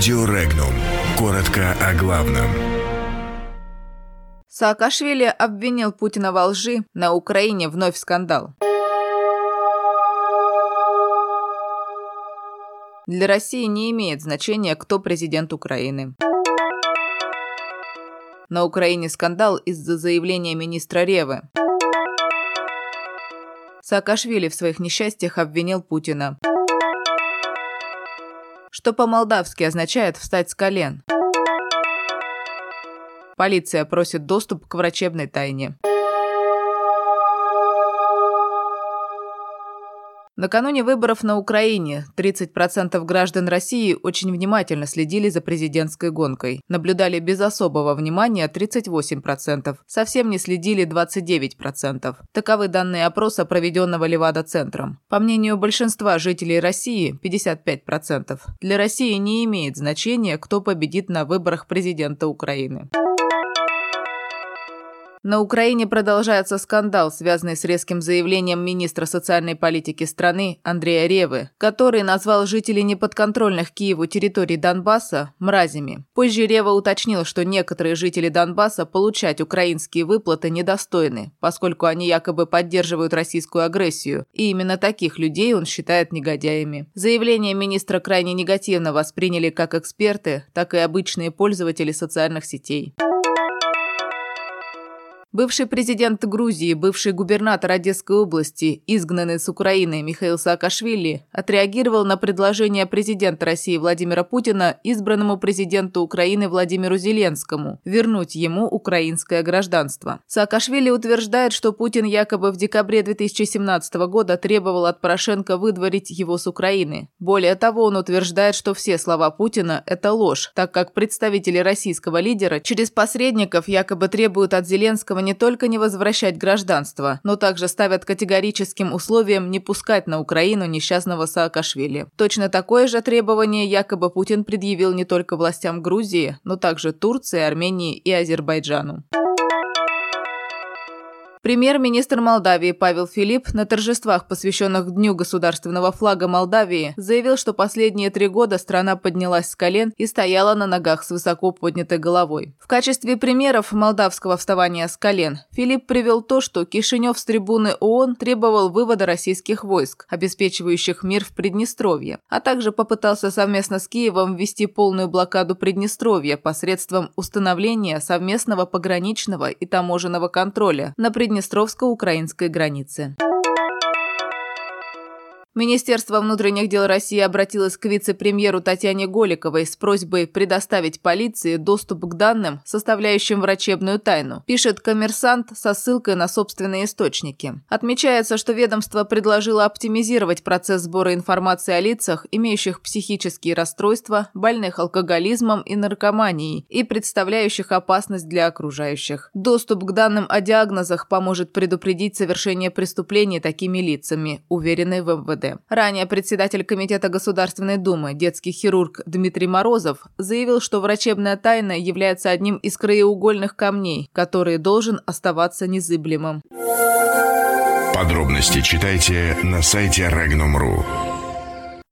Радио Регнум. Коротко о главном. Саакашвили обвинил Путина во лжи. На Украине вновь скандал. Для России не имеет значения, кто президент Украины. На Украине скандал из-за заявления министра Ревы. Саакашвили в своих несчастьях обвинил Путина. Что по-молдавски означает «встать с колен». Полиция просит доступ к врачебной тайне. Накануне выборов на Украине 30% граждан России очень внимательно следили за президентской гонкой. Наблюдали без особого внимания 38%, совсем не следили 29%. Таковы данные опроса, проведенного Левада-центром. По мнению большинства жителей России, 55%, для России не имеет значения, кто победит на выборах президента Украины. На Украине продолжается скандал, связанный с резким заявлением министра социальной политики страны Андрея Ревы, который назвал жителей неподконтрольных Киеву территорий Донбасса мразями. Позже Рева уточнил, что некоторые жители Донбасса получать украинские выплаты недостойны, поскольку они якобы поддерживают российскую агрессию, и именно таких людей он считает негодяями. Заявление министра крайне негативно восприняли как эксперты, так и обычные пользователи социальных сетей. Бывший президент Грузии, бывший губернатор Одесской области, изгнанный с Украины Михаил Саакашвили, отреагировал на предложение президента России Владимира Путина избранному президенту Украины Владимиру Зеленскому вернуть ему украинское гражданство. Саакашвили утверждает, что Путин якобы в декабре 2017 года требовал от Порошенко выдворить его с Украины. Более того, он утверждает, что все слова Путина – это ложь, так как представители российского лидера через посредников якобы требуют от Зеленского не только не возвращать гражданство, но также ставят категорическим условием не пускать на Украину несчастного Саакашвили. Точно такое же требование якобы Путин предъявил не только властям Грузии, но также Турции, Армении и Азербайджану. Премьер-министр Молдавии Павел Филипп на торжествах, посвященных Дню государственного флага Молдавии, заявил, что последние три года страна поднялась с колен и стояла на ногах с высоко поднятой головой. В качестве примеров молдавского вставания с колен Филипп привел то, что Кишинев с трибуны ООН требовал вывода российских войск, обеспечивающих мир в Приднестровье, а также попытался совместно с Киевом ввести полную блокаду Приднестровья посредством установления совместного пограничного и таможенного контроля на Приднестровье Приднестровско-украинской границы. Министерство внутренних дел России обратилось к вице-премьеру Татьяне Голиковой с просьбой предоставить полиции доступ к данным, составляющим врачебную тайну, пишет коммерсант со ссылкой на собственные источники. Отмечается, что ведомство предложило оптимизировать процесс сбора информации о лицах, имеющих психические расстройства, больных алкоголизмом и наркоманией и представляющих опасность для окружающих. Доступ к данным о диагнозах поможет предупредить совершение преступлений такими лицами, уверены в МВД. МВД. Ранее председатель Комитета Государственной Думы, детский хирург Дмитрий Морозов, заявил, что врачебная тайна является одним из краеугольных камней, который должен оставаться незыблемым. Подробности читайте на сайте Regnum.ru.